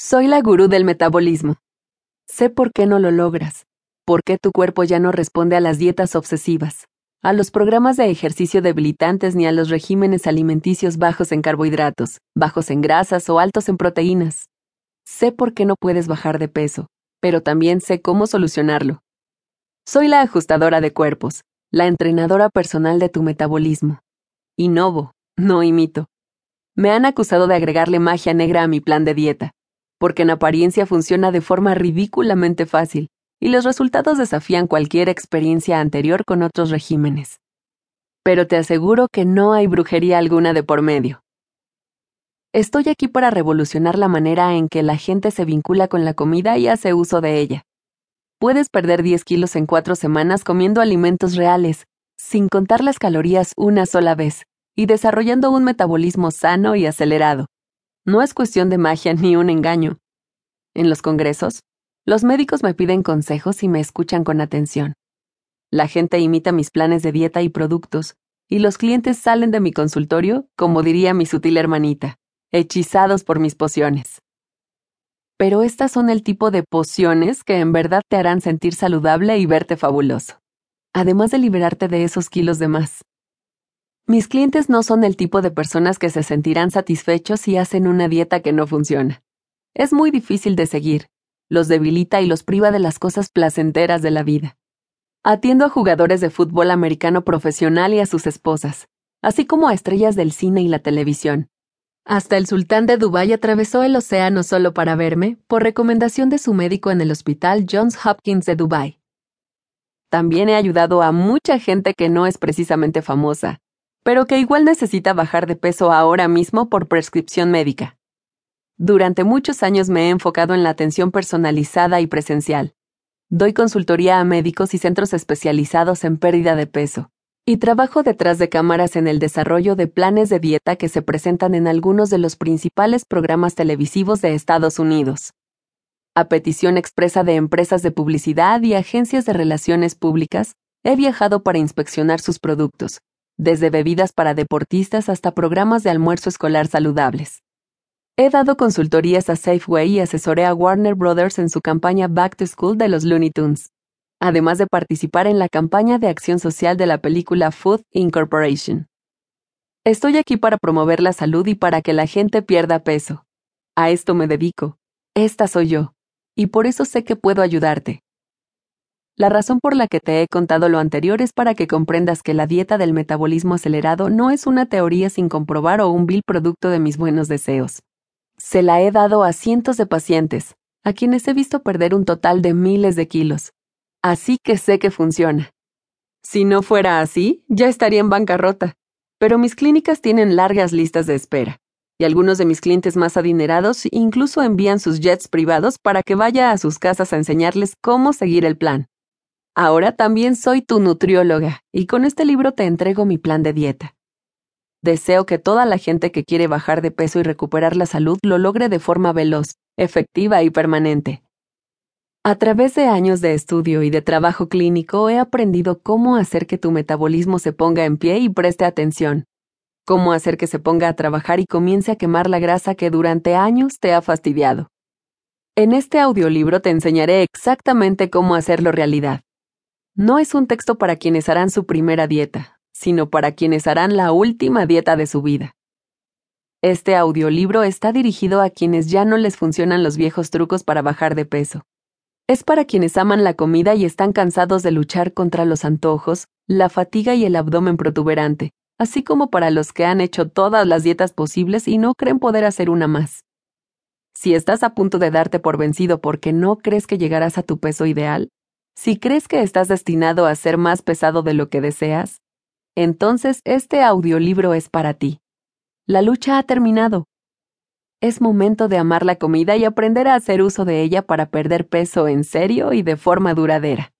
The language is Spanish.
Soy la gurú del metabolismo. Sé por qué no lo logras, por qué tu cuerpo ya no responde a las dietas obsesivas, a los programas de ejercicio debilitantes ni a los regímenes alimenticios bajos en carbohidratos, bajos en grasas o altos en proteínas. Sé por qué no puedes bajar de peso, pero también sé cómo solucionarlo. Soy la ajustadora de cuerpos, la entrenadora personal de tu metabolismo. Innovo, no imito. Me han acusado de agregarle magia negra a mi plan de dieta, porque en apariencia funciona de forma ridículamente fácil, y los resultados desafían cualquier experiencia anterior con otros regímenes. Pero te aseguro que no hay brujería alguna de por medio. Estoy aquí para revolucionar la manera en que la gente se vincula con la comida y hace uso de ella. Puedes perder 10 kilos en cuatro semanas comiendo alimentos reales, sin contar las calorías una sola vez, y desarrollando un metabolismo sano y acelerado. No es cuestión de magia ni un engaño. En los congresos, los médicos me piden consejos y me escuchan con atención. La gente imita mis planes de dieta y productos, y los clientes salen de mi consultorio, como diría mi sutil hermanita, hechizados por mis pociones. Pero estas son el tipo de pociones que en verdad te harán sentir saludable y verte fabuloso, además de liberarte de esos kilos de más. Mis clientes no son el tipo de personas que se sentirán satisfechos si hacen una dieta que no funciona. Es muy difícil de seguir, los debilita y los priva de las cosas placenteras de la vida. Atiendo a jugadores de fútbol americano profesional y a sus esposas, así como a estrellas del cine y la televisión, hasta el sultán de Dubái atravesó el océano solo para verme, por recomendación de su médico en el hospital Johns Hopkins de Dubái. También he ayudado a mucha gente que no es precisamente famosa, pero que igual necesita bajar de peso ahora mismo por prescripción médica. Durante muchos años me he enfocado en la atención personalizada y presencial. Doy consultoría a médicos y centros especializados en pérdida de peso, y trabajo detrás de cámaras en el desarrollo de planes de dieta que se presentan en algunos de los principales programas televisivos de Estados Unidos. A petición expresa de empresas de publicidad y agencias de relaciones públicas, he viajado para inspeccionar sus productos, desde bebidas para deportistas hasta programas de almuerzo escolar saludables. He dado consultorías a Safeway y asesoré a Warner Brothers en su campaña Back to School de los Looney Tunes además de participar en la campaña de acción social de la película Food Incorporation. Estoy aquí para promover la salud y para que la gente pierda peso. A esto me dedico. Esta soy yo. Y por eso sé que puedo ayudarte. La razón por la que te he contado lo anterior es para que comprendas que la dieta del metabolismo acelerado no es una teoría sin comprobar o un vil producto de mis buenos deseos. Se la he dado a cientos de pacientes, a quienes he visto perder un total de miles de kilos, Así que sé que funciona. Si no fuera así, ya estaría en bancarrota. Pero mis clínicas tienen largas listas de espera, y algunos de mis clientes más adinerados incluso envían sus jets privados para que vaya a sus casas a enseñarles cómo seguir el plan. Ahora también soy tu nutrióloga, y con este libro te entrego mi plan de dieta. Deseo que toda la gente que quiere bajar de peso y recuperar la salud lo logre de forma veloz, efectiva y permanente. A través de años de estudio y de trabajo clínico he aprendido cómo hacer que tu metabolismo se ponga en pie y preste atención, cómo hacer que se ponga a trabajar y comience a quemar la grasa que durante años te ha fastidiado. En este audiolibro te enseñaré exactamente cómo hacerlo realidad. No es un texto para quienes harán su primera dieta, sino para quienes harán la última dieta de su vida. Este audiolibro está dirigido a quienes ya no les funcionan los viejos trucos para bajar de peso es para quienes aman la comida y están cansados de luchar contra los antojos, la fatiga y el abdomen protuberante, así como para los que han hecho todas las dietas posibles y no creen poder hacer una más. Si estás a punto de darte por vencido porque no crees que llegarás a tu peso ideal, si crees que estás destinado a ser más pesado de lo que deseas, entonces este audiolibro es para ti. La lucha ha terminado. Es momento de amar la comida y aprender a hacer uso de ella para perder peso en serio y de forma duradera.